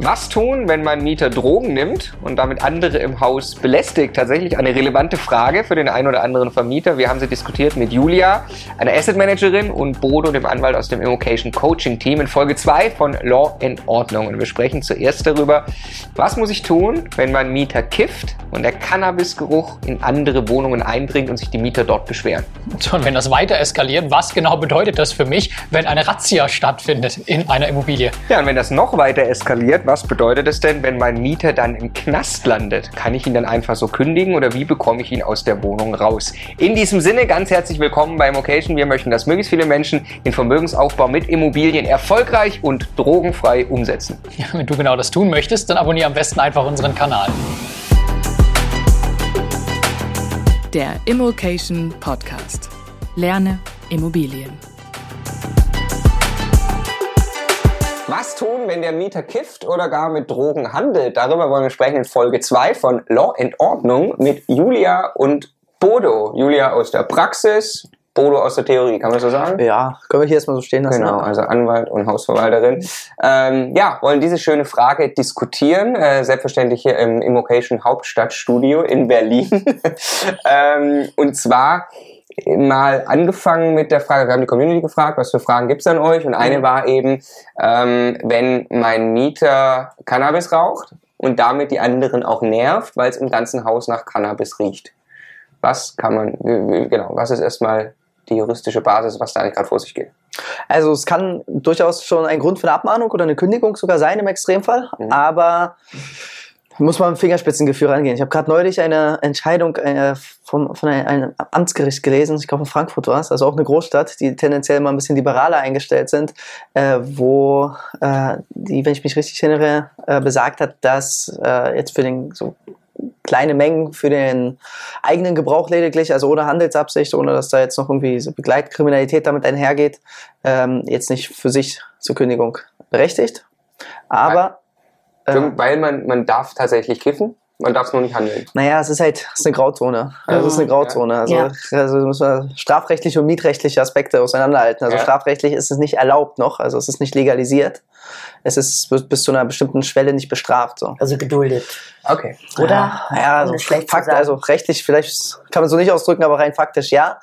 Was tun, wenn mein Mieter Drogen nimmt und damit andere im Haus belästigt? Tatsächlich eine relevante Frage für den einen oder anderen Vermieter. Wir haben sie diskutiert mit Julia, einer Asset Managerin, und Bodo, dem Anwalt aus dem Immocation Coaching Team, in Folge 2 von Law and Ordnung. Und wir sprechen zuerst darüber, was muss ich tun, wenn mein Mieter kifft und der Cannabisgeruch in andere Wohnungen eindringt und sich die Mieter dort beschweren. Und wenn das weiter eskaliert, was genau bedeutet das für mich, wenn eine Razzia stattfindet in einer Immobilie? Ja, und wenn das noch weiter eskaliert, was bedeutet es denn, wenn mein Mieter dann im Knast landet? Kann ich ihn dann einfach so kündigen oder wie bekomme ich ihn aus der Wohnung raus? In diesem Sinne ganz herzlich willkommen bei Immocation. Wir möchten, dass möglichst viele Menschen den Vermögensaufbau mit Immobilien erfolgreich und drogenfrei umsetzen. Ja, wenn du genau das tun möchtest, dann abonniere am besten einfach unseren Kanal. Der Immocation Podcast. Lerne Immobilien. Was tun, wenn der Mieter kifft oder gar mit Drogen handelt? Darüber wollen wir sprechen in Folge 2 von Law and Ordnung mit Julia und Bodo. Julia aus der Praxis, Bodo aus der Theorie, kann man so sagen? Ja, können wir hier erstmal so stehen lassen. Genau, also Anwalt und Hausverwalterin. Ähm, ja, wollen diese schöne Frage diskutieren. Äh, selbstverständlich hier im Immocation Hauptstadtstudio in Berlin. ähm, und zwar mal angefangen mit der Frage, wir haben die Community gefragt, was für Fragen gibt's an euch? Und eine war eben, ähm, wenn mein Mieter Cannabis raucht und damit die anderen auch nervt, weil es im ganzen Haus nach Cannabis riecht. Was kann man, genau, was ist erstmal die juristische Basis, was da eigentlich gerade vor sich geht? Also es kann durchaus schon ein Grund für eine Abmahnung oder eine Kündigung sogar sein im Extremfall, Mhm. aber muss man mit Fingerspitzengefühl rangehen. Ich habe gerade neulich eine Entscheidung äh, vom, von einem, Amtsgericht gelesen, ich glaube in Frankfurt war es, also auch eine Großstadt, die tendenziell mal ein bisschen liberaler eingestellt sind, äh, wo äh, die, wenn ich mich richtig erinnere, äh, besagt hat, dass äh, jetzt für den so kleine Mengen für den eigenen Gebrauch lediglich, also ohne Handelsabsicht, ohne dass da jetzt noch irgendwie so Begleitkriminalität damit einhergeht, ähm, jetzt nicht für sich zur Kündigung berechtigt. Aber äh, Weil man, man darf tatsächlich kiffen, man darf es nur nicht handeln. naja, es ist halt es ist eine Grauzone. Also es ist eine Grauzone. Also, Ja. also muss man strafrechtliche und mietrechtliche Aspekte auseinanderhalten. Also Ja. strafrechtlich ist es nicht erlaubt noch, also es ist nicht legalisiert. Es ist bis bis zu einer bestimmten Schwelle nicht bestraft. So. Also geduldet. Okay. Oder? Ja, ja also Fakt, also rechtlich vielleicht kann man so nicht ausdrücken, aber rein faktisch ja.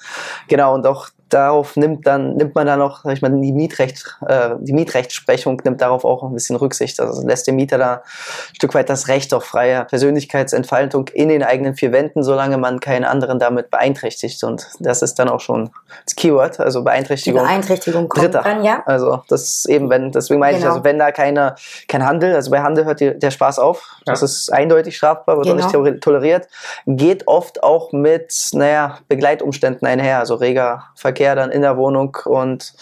Genau, und auch darauf nimmt dann nimmt man dann auch, sag ich mal, die Mietrecht, äh, die Mietrechtsprechung nimmt darauf auch ein bisschen Rücksicht. Also lässt dem Mieter da ein Stück weit das Recht auf freie Persönlichkeitsentfaltung in den eigenen vier Wänden, solange man keinen anderen damit beeinträchtigt. Und das ist dann auch schon das Keyword, also Die Beeinträchtigung. Beeinträchtigung kommt Dritter. dann, ja. Also das ist eben, wenn, deswegen meine ich, Genau. also wenn da keine, kein Handel, also bei Handel hört die, der Spaß auf, das Ja. ist eindeutig strafbar, wird auch Genau. nicht theori- toleriert, geht oft auch mit, naja, Begleitumständen einher, also reger Verkehr dann in der Wohnung und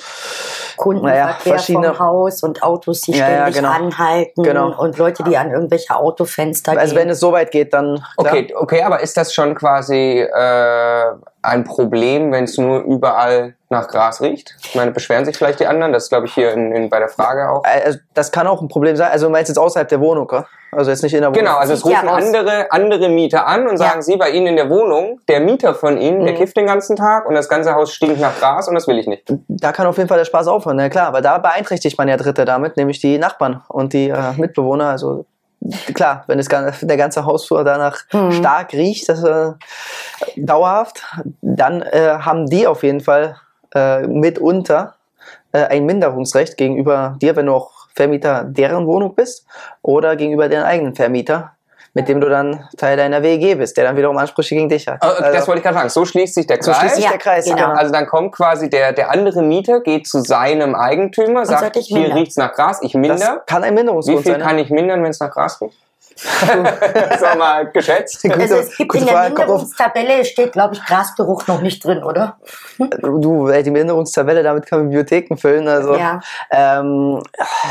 Kundenverkehr Naja, verschiedene- vom Haus und Autos, die Ja, ja, ständig genau. anhalten Genau. und Leute, die an irgendwelche Autofenster also gehen. wenn es so weit geht, dann klar. Okay, okay, aber ist das schon quasi äh, ein Problem, wenn es nur überall nach Gras riecht? Ich meine, beschweren sich vielleicht die anderen? Das ist, glaube ich, hier in, in, bei der Frage auch. Also das kann auch ein Problem sein. Also du meinst jetzt außerhalb der Wohnung, oder? Also jetzt nicht in der Wohnung. Genau, also es ja rufen aus. andere, andere Mieter an und sagen, Ja. sie bei ihnen in der Wohnung, der Mieter von ihnen, der Mhm. kifft den ganzen Tag und das ganze Haus stinkt nach Gras und das will ich nicht. da kann auf jeden Fall der Spaß aufhören, na klar, weil da beeinträchtigt man ja Dritte damit, nämlich die Nachbarn und die äh, Mitbewohner. Also klar, wenn das, der ganze Hausflur danach Mhm. stark riecht, das, äh, dauerhaft, dann äh, haben die auf jeden Fall äh, mitunter äh, ein Minderungsrecht gegenüber dir, wenn du auch Vermieter deren Wohnung bist oder gegenüber deren eigenen Vermieter, mit dem du dann Teil deiner WEG bist, der dann wiederum Ansprüche gegen dich hat. Äh, das Also, wollte ich gerade sagen. So schließt sich der so Kreis. schließt sich Ja, der Kreis. genau. genau. Also dann kommt quasi der, der andere Mieter, geht zu seinem Eigentümer, sagt, sagt, ich hier riecht's nach Gras, ich Das minder. kann ein Wie Minderungsgrund viel sein. ne? kann ich mindern, wenn es nach Gras riecht? Sag mal, geschätzt. Gute- also es gibt in der Frage, auf- Minderungstabelle steht, glaube ich, Grasgeruch noch nicht drin, oder? Du, ey, die Minderungstabelle, damit kann man Bibliotheken füllen. Also, Ja. ähm,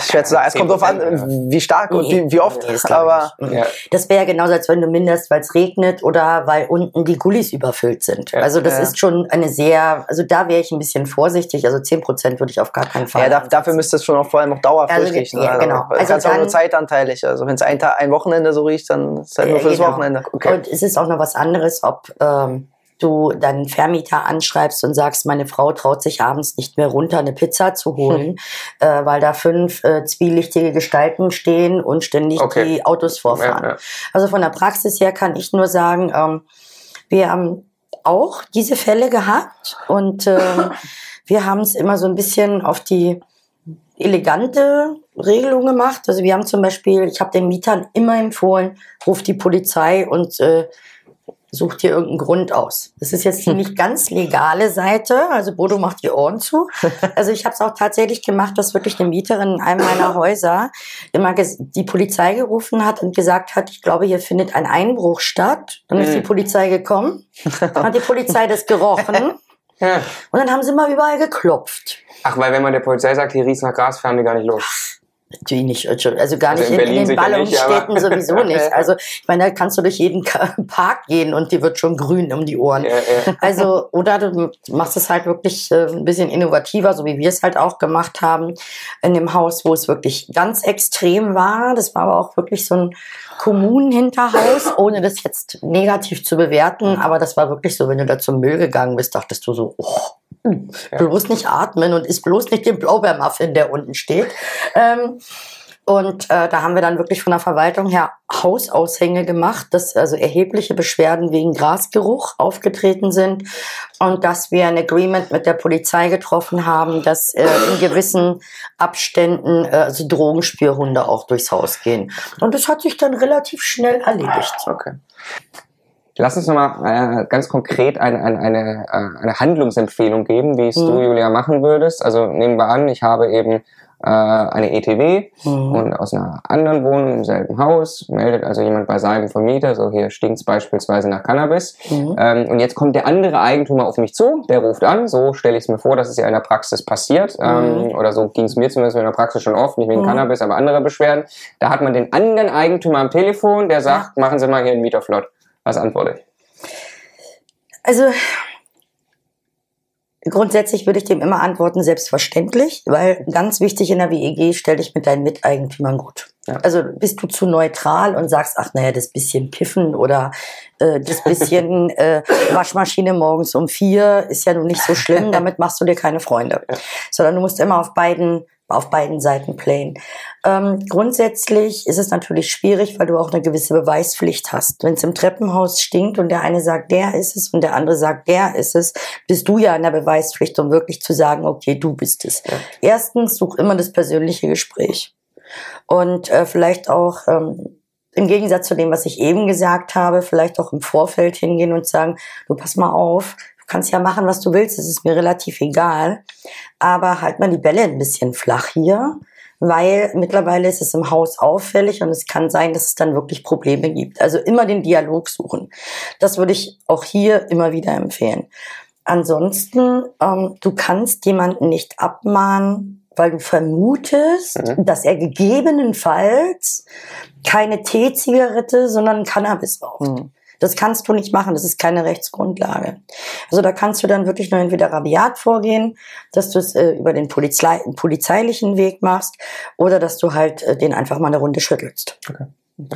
schwer zu sagen. Es kommt drauf an, 10%, wie stark und wie, wie oft. Nee, aber. Ja. Das wäre ja genauso, als wenn du minderst, weil es regnet oder weil unten die Gullis überfüllt sind. Ja. Also das Ja. ist schon eine sehr, also da wäre ich ein bisschen vorsichtig. Also 10% würde ich auf gar keinen Fall. ja, dafür müsste es schon auch vor allem auch dauerhaft Also, ja, genau. Das Also kannst du auch nur dann- zeitanteilig. Also wenn es ein, Tag, ein Wochenende so riecht, dann ist halt nur Äh, fürs genau. Wochenende. Okay. Und es ist auch noch was anderes, ob ähm, du deinen Vermieter anschreibst und sagst, meine Frau traut sich abends nicht mehr runter, eine Pizza zu holen, äh, weil da fünf äh, zwielichtige Gestalten stehen und ständig Okay. die Autos vorfahren. Ja, ja. Also von der Praxis her kann ich nur sagen, ähm, wir haben auch diese Fälle gehabt und ähm, wir haben es immer so ein bisschen auf die elegante Regelung gemacht. Also wir haben zum Beispiel, ich habe den Mietern immer empfohlen, ruft die Polizei und äh, sucht dir irgendeinen Grund aus. Das ist jetzt die nicht ganz legale Seite, also Bodo macht die Ohren zu. Also ich habe es auch tatsächlich gemacht, dass wirklich eine Mieterin in einem meiner Häuser immer die Polizei gerufen hat und gesagt hat, ich glaube, hier findet ein Einbruch statt. Dann ist die Polizei gekommen, hat die Polizei das gerochen und dann haben sie mal überall geklopft. Ach, weil wenn man der Polizei sagt, hier riecht nach Gras, fahren die gar nicht los. Natürlich nicht, also gar Also nicht in in, in den nicht, Ballungsstädten aber- sowieso nicht. Also ich meine, da kannst du durch jeden Park gehen und dir wird schon grün um die Ohren. Ja, ja. Also, oder du machst es halt wirklich äh, ein bisschen innovativer, so wie wir es halt auch gemacht haben, in dem Haus, wo es wirklich ganz extrem war. Das war aber auch wirklich so ein Kommunenhinterhaus, ohne das jetzt negativ zu bewerten. Aber das war wirklich so, wenn du da zum Müll gegangen bist, dachtest du so, oh, hm, bloß nicht atmen und isst bloß nicht den Blaubeermuffin, der unten steht. Ähm, und äh, da haben wir dann wirklich von der Verwaltung her Hausaushänge gemacht, dass also erhebliche Beschwerden wegen Grasgeruch aufgetreten sind und dass wir ein Agreement mit der Polizei getroffen haben, dass äh, in gewissen Abständen äh, also Drogenspürhunde auch durchs Haus gehen. Und das hat sich dann relativ schnell erledigt. Okay. Lass uns nochmal äh, ganz konkret eine, eine, eine, äh, eine Handlungsempfehlung geben, wie es du, Mhm. Julia, machen würdest. Also nehmen wir an, ich habe eben äh, eine ETW Mhm. und aus einer anderen Wohnung im selben Haus meldet also jemand bei seinem Vermieter, so hier stinkt's beispielsweise nach Cannabis. Mhm. Ähm, und jetzt kommt der andere Eigentümer auf mich zu, der ruft an, so stelle ich es mir vor, dass es ja in der Praxis passiert. Ähm, oder so ging es mir zumindest in der Praxis schon oft, nicht wegen Mhm. Cannabis, aber andere Beschwerden. Da hat man den anderen Eigentümer am Telefon, der sagt, machen Sie mal hier einen Mieter flott. Was antworte ich? Also grundsätzlich würde ich dem immer antworten, selbstverständlich, weil ganz wichtig in der WEG, stell dich mit deinen Miteigentümern gut. Ja. Also bist du zu neutral und sagst, ach naja, das bisschen Piffen oder äh, das bisschen äh, Waschmaschine morgens um vier ist ja nun nicht so schlimm, damit machst du dir keine Freunde. Sondern du musst immer auf beiden auf beiden Seiten playen. Ähm, grundsätzlich ist es natürlich schwierig, weil du auch eine gewisse Beweispflicht hast. Wenn es im Treppenhaus stinkt und der eine sagt, der ist es und der andere sagt, der ist es, bist du ja in der Beweispflicht, um wirklich zu sagen, okay, du bist es. Erstens, such immer das persönliche Gespräch. Und äh, vielleicht auch ähm, im Gegensatz zu dem, was ich eben gesagt habe, vielleicht auch im Vorfeld hingehen und sagen, du pass mal auf, kannst ja machen, was du willst, es ist mir relativ egal, aber halt mal die Bälle ein bisschen flach hier, weil mittlerweile ist es im Haus auffällig und es kann sein, dass es dann wirklich Probleme gibt. Also immer den Dialog suchen. Das würde ich auch hier immer wieder empfehlen. Ansonsten, ähm, du kannst jemanden nicht abmahnen, weil du vermutest, Mhm. dass er gegebenenfalls keine Teezigarette, sondern Cannabis raucht. Mhm. Das kannst du nicht machen, das ist keine Rechtsgrundlage. Also da kannst du dann wirklich nur entweder rabiat vorgehen, dass du es äh, über den Polizei polizeilichen Weg machst oder dass du halt äh, den einfach mal eine Runde schüttelst. Okay.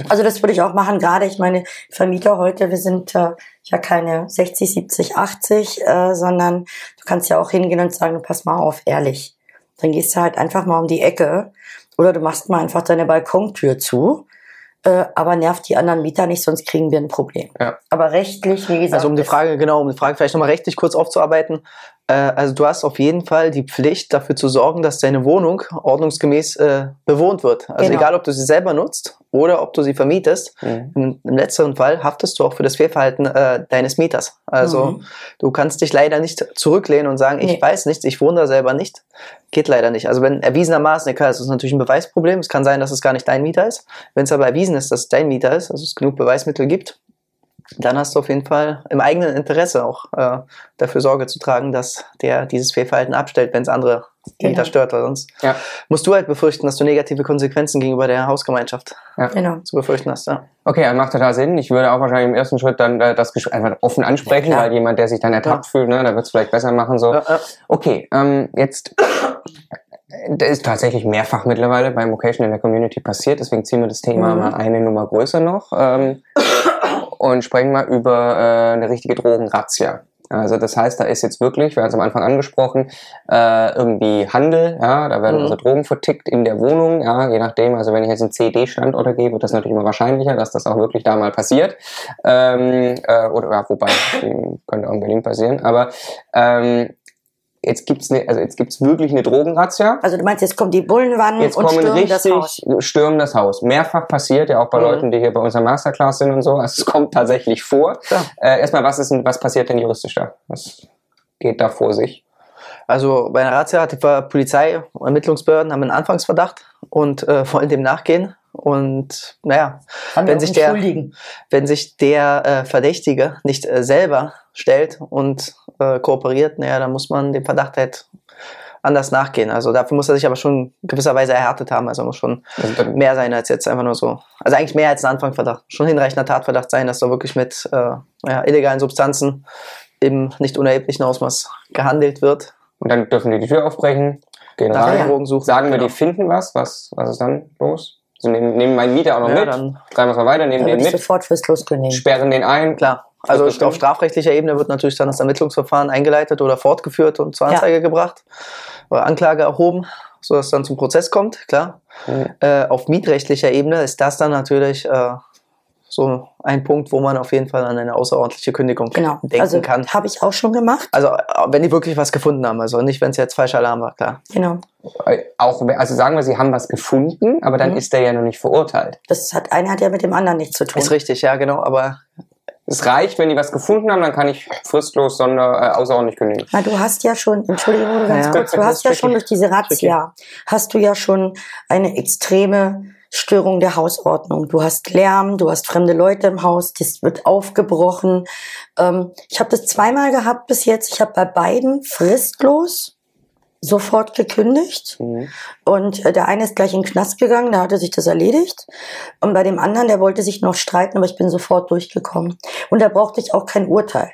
Also das würde ich auch machen, gerade ich meine Vermieter heute, wir sind äh, ja keine 60, 70, 80, äh, sondern du kannst ja auch hingehen und sagen, pass mal auf, ehrlich. Dann gehst du halt einfach mal um die Ecke oder du machst mal einfach deine Balkontür zu, äh, aber nervt die anderen Mieter nicht, sonst kriegen wir ein Problem. Ja. Aber rechtlich, wie gesagt, Also um die Frage, genau, um die Frage vielleicht nochmal rechtlich kurz aufzuarbeiten. Äh, also du hast auf jeden Fall die Pflicht, dafür zu sorgen, dass deine Wohnung ordnungsgemäß äh, bewohnt wird. Also Genau. egal, ob du sie selber nutzt oder ob du sie vermietest. Mhm. Im, Im letzteren Fall haftest du auch für das Fehlverhalten äh, deines Mieters. Also Mhm. du kannst dich leider nicht zurücklehnen und sagen, ich Nee. weiß nichts, ich wohne da selber nicht. Geht leider nicht. Also wenn erwiesenermaßen, klar, das ist natürlich ein Beweisproblem. Es kann sein, dass es gar nicht dein Mieter ist. Wenn es aber erwiesen ist, dass es dein Mieter ist, also es genug Beweismittel gibt, dann hast du auf jeden Fall im eigenen Interesse auch äh, dafür Sorge zu tragen, dass der dieses Fehlverhalten abstellt, wenn es andere Genau. Mieter stört. Weil sonst Ja. musst du halt befürchten, dass du negative Konsequenzen gegenüber der Hausgemeinschaft Genau. zu befürchten hast. Ja. Okay, das macht total Sinn. Ich würde auch wahrscheinlich im ersten Schritt dann äh, das Gespräch einfach offen ansprechen, Ja, weil jemand, der sich dann ertappt fühlt, ne, der wird es vielleicht besser machen. So. Ja, ja. Okay, ähm, jetzt das ist tatsächlich mehrfach mittlerweile beim Vocation in der Community passiert, deswegen ziehen wir das Thema Mhm. mal eine Nummer größer noch. Ähm, und sprechen mal über äh, eine richtige Drogenrazzia. Also das heißt, da ist jetzt wirklich, wir haben es am Anfang angesprochen, äh, irgendwie Handel, ja, da werden Mhm. also Drogen vertickt in der Wohnung, ja, je nachdem, also wenn ich jetzt einen CD-Standort gebe, wird das natürlich immer wahrscheinlicher, dass das auch wirklich da mal passiert. Ähm, äh, oder ja, wobei, könnte auch in Berlin passieren, aber ähm, jetzt gibt's ne, also jetzt gibt's wirklich eine Drogenrazzia. Also du meinst, jetzt kommen die Bullenwannen Jetzt und kommen stürmen das Haus. richtig, stürmen das Haus. Mehrfach passiert, ja auch bei Mhm. Leuten, die hier bei unserer Masterclass sind und so. Also es kommt tatsächlich vor. Ja. Äh, erstmal, was ist denn, was passiert denn juristisch da? Was geht da vor sich? Also bei einer Razzia hat die Polizei und Ermittlungsbehörden haben einen Anfangsverdacht und äh, wollen dem nachgehen. Und naja, wenn sich der, wenn sich der äh, Verdächtige nicht äh, selber stellt und äh, kooperiert, naja, dann muss man dem Verdacht halt anders nachgehen. Also dafür muss er sich aber schon gewisserweise erhärtet haben. Also muss schon Also, mehr sein als jetzt einfach nur so. Also eigentlich mehr als ein Anfangsverdacht. Schon hinreichender Tatverdacht sein, dass da wirklich mit äh, ja, illegalen Substanzen im nicht unerheblichen Ausmaß gehandelt wird. Und dann dürfen die die Tür aufbrechen, gehen Nach rein, Drogen suchen. sagen wir, Genau. die finden was. Was, was ist dann los? Sie nehmen, nehmen meinen Mieter auch noch Ja, mit, dann- treiben wir mal weiter, nehmen Da den mit, sofort fristlos kündigen. sperren den ein. Klar. Also auf strafrechtlicher Ebene wird natürlich dann das Ermittlungsverfahren eingeleitet oder fortgeführt und zur Ja. Anzeige gebracht oder Anklage erhoben, sodass es dann zum Prozess kommt, klar. Mhm. Äh, auf mietrechtlicher Ebene ist das dann natürlich äh, so ein Punkt, wo man auf jeden Fall an eine außerordentliche Kündigung Genau. denken also kann. habe ich auch schon gemacht. Also äh, wenn die wirklich was gefunden haben, also nicht, wenn es jetzt falscher Alarm war, klar. Genau. Äh, Auch, also sagen wir, sie haben was gefunden, aber dann Mhm. ist der ja noch nicht verurteilt. Das hat eine hat ja mit dem anderen nichts zu tun. Ist richtig, ja genau, aber Es reicht, wenn die was gefunden haben, dann kann ich fristlos, sonder, äh, außerordentlich kündigen. Na, du hast ja schon, Entschuldigung, ganz Ja, kurz, du hast ja schon durch diese Razzia, hast du ja schon eine extreme Störung der Hausordnung. Du hast Lärm, du hast fremde Leute im Haus, das wird aufgebrochen. Ähm, ich habe das zweimal gehabt bis jetzt. Ich habe bei beiden fristlos sofort gekündigt. Mhm. Und äh, der eine ist gleich in den Knast gegangen, da hatte sich das erledigt. Und bei dem anderen, der wollte sich noch streiten, aber ich bin sofort durchgekommen. Und da brauchte ich auch kein Urteil.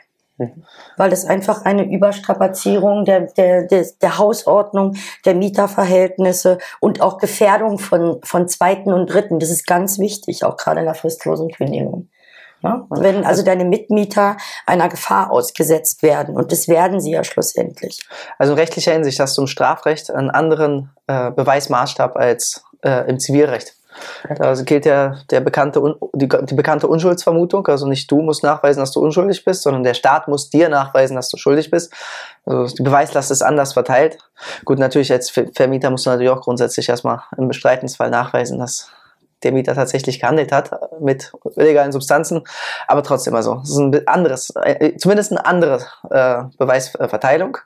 Weil das einfach eine Überstrapazierung der, der, der, der Hausordnung, der Mieterverhältnisse und auch Gefährdung von, von Zweiten und Dritten. Das ist ganz wichtig, auch gerade in der fristlosen Kündigung. Ja? Wenn also deine Mitmieter einer Gefahr ausgesetzt werden, und das werden sie ja schlussendlich. Also in rechtlicher Hinsicht hast du im Strafrecht einen anderen äh, Beweismaßstab als äh, im Zivilrecht. Da gilt ja der bekannte, die, die bekannte Unschuldsvermutung. Also nicht du musst nachweisen, dass du unschuldig bist, sondern der Staat muss dir nachweisen, dass du schuldig bist. Also die Beweislast ist anders verteilt. Gut, natürlich als Ver- Vermieter musst du natürlich auch grundsätzlich erstmal im Bestreitensfall nachweisen, dass der Mieter tatsächlich gehandelt hat mit illegalen Substanzen. Aber trotzdem, also, es ist ein anderes, äh, zumindest eine andere äh, Beweisverteilung.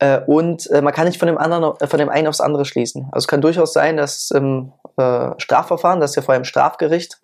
Äh, und äh, man kann nicht von dem anderen, von dem einen aufs andere schließen. Also es kann durchaus sein, dass im äh, Strafverfahren, das ja vor einem Strafgericht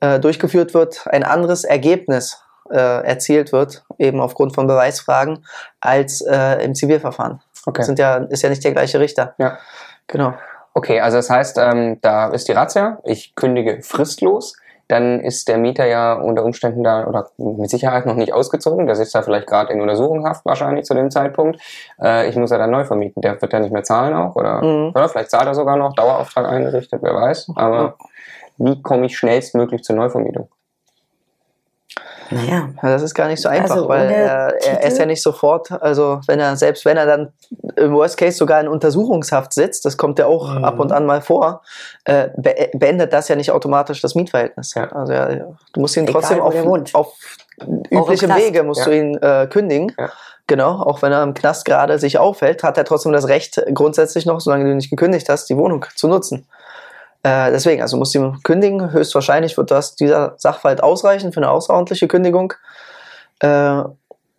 äh, durchgeführt wird, ein anderes Ergebnis äh, erzielt wird, eben aufgrund von Beweisfragen, als im Zivilverfahren. Okay. Das sind ja, ist ja nicht der gleiche Richter. Ja. Genau. Okay, also das heißt, ähm, da ist die Razzia, ich kündige fristlos, dann ist der Mieter ja unter Umständen da oder mit Sicherheit noch nicht ausgezogen, der sitzt da vielleicht gerade in Untersuchungshaft wahrscheinlich zu dem Zeitpunkt. Äh, ich muss ja dann neu vermieten, der wird ja nicht mehr zahlen auch oder, Mhm. oder vielleicht zahlt er sogar noch, Dauerauftrag eingerichtet, wer weiß. Aber wie komme ich schnellstmöglich zur Neuvermietung? Naja. Ja, das ist gar nicht so einfach, Also weil er, er ist ja nicht sofort, also wenn er, selbst wenn er dann im Worst Case sogar in Untersuchungshaft sitzt, das kommt ja auch Mhm. ab und an mal vor, äh, be beendet das ja nicht automatisch das Mietverhältnis. Ja. Also ja, du musst ihn Egal, trotzdem auf, auf übliche Knast. Wege musst Ja. du ihn äh, kündigen. Ja. Genau, auch wenn er im Knast gerade sich aufhält, hat er trotzdem das Recht, grundsätzlich noch, solange du nicht gekündigt hast, die Wohnung zu nutzen. Äh, deswegen, also musst du ihm kündigen. Höchstwahrscheinlich wird das dieser Sachverhalt ausreichen für eine außerordentliche Kündigung. Äh,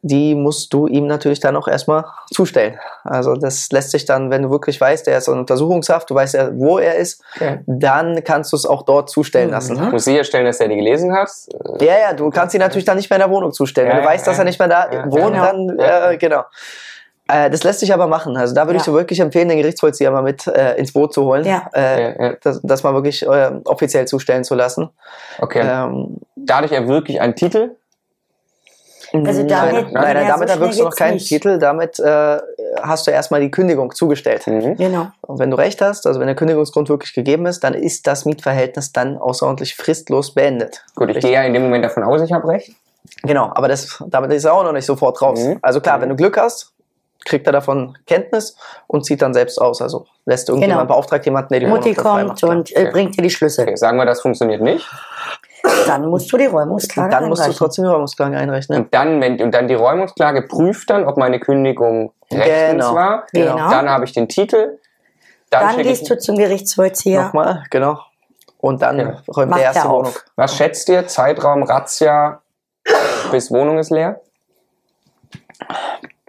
die musst du ihm natürlich dann auch erstmal zustellen. Also das lässt sich dann, wenn du wirklich weißt, er ist in Untersuchungshaft, du weißt ja, wo er ist, Okay. dann kannst du es auch dort zustellen Mhm. lassen. Ich muss sicherstellen, dass er die gelesen hat. Ja, ja, du kannst ihn natürlich dann nicht mehr in der Wohnung zustellen. Ja, Wenn du ja, weißt, dass ja. er nicht mehr da Ja, wohnt, genau. dann, äh, genau. Äh, das lässt sich aber machen. Also da würde ich Ja. dir wirklich empfehlen, den Gerichtsvollzieher mal mit äh, ins Boot zu holen. Ja. Äh, Ja, ja. Das, das mal wirklich äh, offiziell zustellen zu lassen. Okay. Ähm, Dadurch er wirklich einen Titel. Also nein, damit- nein, nein, ja, damit so erwirkst du noch keinen nicht. Titel. Damit äh, hast du erstmal die Kündigung zugestellt. Mhm. Genau. Und wenn du recht hast, also wenn der Kündigungsgrund wirklich gegeben ist, dann ist das Mietverhältnis dann außerordentlich fristlos beendet. Gut, ich Richtig. gehe ja in dem Moment davon aus, ich habe recht. Genau, aber das, damit ist er auch noch nicht sofort raus. Mhm. Also klar, Mhm. wenn du Glück hast, kriegt er davon Kenntnis und zieht dann selbst aus. Also lässt irgendjemand Genau. beauftragt jemanden, der die Mutti kommt und äh, Okay. bringt dir die Schlüssel. Okay, sagen wir, das funktioniert nicht. Dann musst du die Räumungsklage dann musst du einreichen. trotzdem die Räumungsklage einrechnen. Und dann, wenn und dann die Räumungsklage prüft dann, ob meine Kündigung rechtens Genau. war. Genau. Dann habe ich den Titel. Dann schicke gehst du zum Gerichtsvollzieher. Nochmal, genau. Und dann Ja. räumt Macht der erste er Wohnung. auf. Was schätzt ihr? Zeitraum Razzia bis Wohnung ist leer?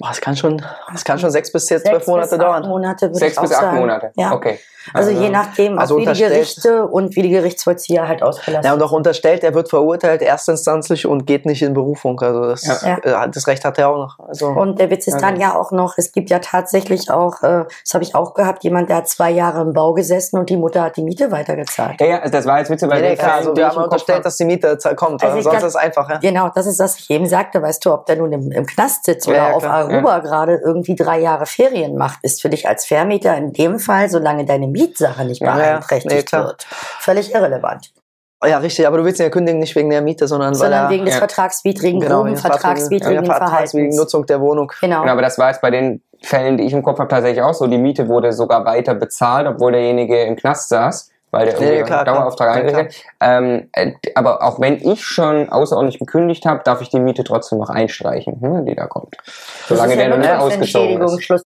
Boah, das kann schon, das kann schon sechs bis jetzt zwölf Monate bis acht dauern. Monate würde Sechs ich auch bis acht sagen. Monate. Ja. Okay. Also, je nachdem, also wie die Gerichte und wie die Gerichtsvollzieher halt ausgelassen Ja, und auch unterstellt, er wird verurteilt erstinstanzlich und geht nicht in Berufung. Also das, Ja. äh, das Recht hat er auch noch. Also Und der Witz ist dann ja auch noch, es gibt ja tatsächlich auch, äh, das habe ich auch gehabt, jemand, der hat zwei Jahre im Bau gesessen und die Mutter hat die Miete weitergezahlt. Ja, ja, also das war jetzt witzig, weil den klar, also die wir haben unterstellt, dass die Miete kommt. Also Also sonst kann- ist es einfach, ja. Genau, das ist, was ich eben sagte, weißt du, ob der nun im, im Knast sitzt oder Ja, ja, auf Aruba gerade irgendwie drei Jahre Ferien macht, ist für dich als Vermieter in dem Fall, solange deine Mietsache nicht Ja, ja, beeinträchtigt nee, wird, völlig irrelevant. Ja, richtig, aber du willst ihn ja kündigen nicht wegen der Miete, sondern, Sondern wegen des ja. vertragswidrigen, er, genau, groben wegen vertragswidrigen ja, vertragswidrigen Verhaltens. Nutzung der Wohnung. Genau. Genau, aber das war jetzt bei den Fällen, die ich im Kopf habe, tatsächlich auch so. Die Miete wurde sogar weiter bezahlt, obwohl derjenige im Knast saß, weil der Nee, klar, Dauerauftrag. Ja, eingerichtet ähm, äh, Aber auch wenn ich schon außerordentlich gekündigt habe, darf ich die Miete trotzdem noch einstreichen, hm, die da kommt. Solange ist der ja noch nicht ausgezogen ist.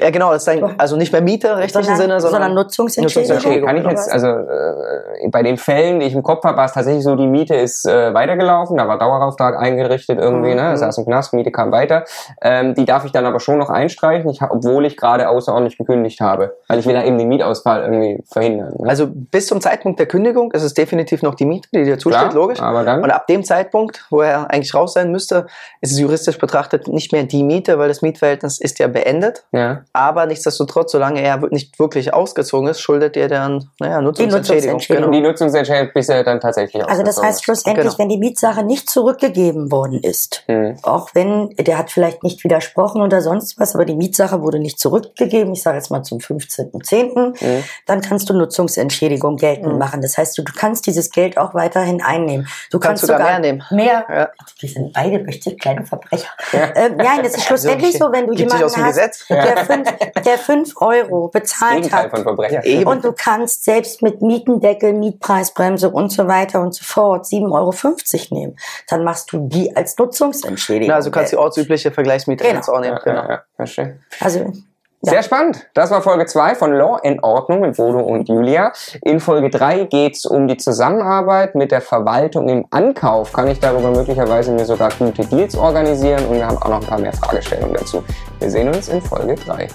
Ja, genau, das ist ein, also nicht mehr Miete im rechtlichen Sinne, sondern, Nutzungsentschädigung. Okay, kann ich jetzt, also äh, bei den Fällen, die ich im Kopf habe, war es tatsächlich so, die Miete ist äh, weitergelaufen, da war Dauerauftrag eingerichtet irgendwie, ne, das Mhm. saß im Knast, Miete kam weiter. Ähm, die darf ich dann aber schon noch einstreichen, ich, obwohl ich gerade außerordentlich gekündigt habe, weil ich will da eben den Mietausfall irgendwie verhindern. Ne? also bis zum Zeitpunkt der Kündigung ist es definitiv noch die Miete, die dir zusteht, Klar, logisch. aber dann- Und ab dem Zeitpunkt, wo er eigentlich raus sein müsste, ist es juristisch betrachtet nicht mehr die Miete, weil das Mietverhältnis ist ja beendet. Ja. Aber nichtsdestotrotz, solange er nicht wirklich ausgezogen ist, schuldet er dann, naja, Nutzungsentschädigung. Nutzungsentschädigung. Die Nutzungsentscheidung bis er dann tatsächlich Also das heißt schlussendlich, Genau. wenn die Mietsache nicht zurückgegeben worden ist, Hm. auch wenn der hat vielleicht nicht widersprochen oder sonst was, aber die Mietsache wurde nicht zurückgegeben, ich sage jetzt mal zum 15.10., Mhm. dann kannst du Nutzungsentschädigung geltend Mhm. machen. Das heißt, du, du kannst dieses Geld auch weiterhin einnehmen. Du Kannst kannst, sogar sogar mehr nehmen. Mehr. Ja. Wir sind beide bestimmt kleine Verbrecher. Ähm, nein, das ist schlussendlich Okay. so, wenn du jemanden aus dem hast, Gesetz. der fünf, der fünf Euro bezahlt hat von Verbrechen. Und du kannst selbst mit Mietendeckel, Mietpreisbremse und so weiter und so fort 7,50 Euro nehmen. Dann machst du die als Nutzungsentschädigung. Na, also du kannst die geltend. ortsübliche Vergleichsmiete Genau. du auch nehmen. Ja, Genau. ja, ja. Also, ja. Sehr spannend. Das war Folge 2 von Law in Ordnung mit Bodo und Julia. In Folge 3 geht's um die Zusammenarbeit mit der Verwaltung im Ankauf. Kann ich darüber möglicherweise mir sogar gute Deals organisieren? Und wir haben auch noch ein paar mehr Fragestellungen dazu. Wir sehen uns in Folge 3.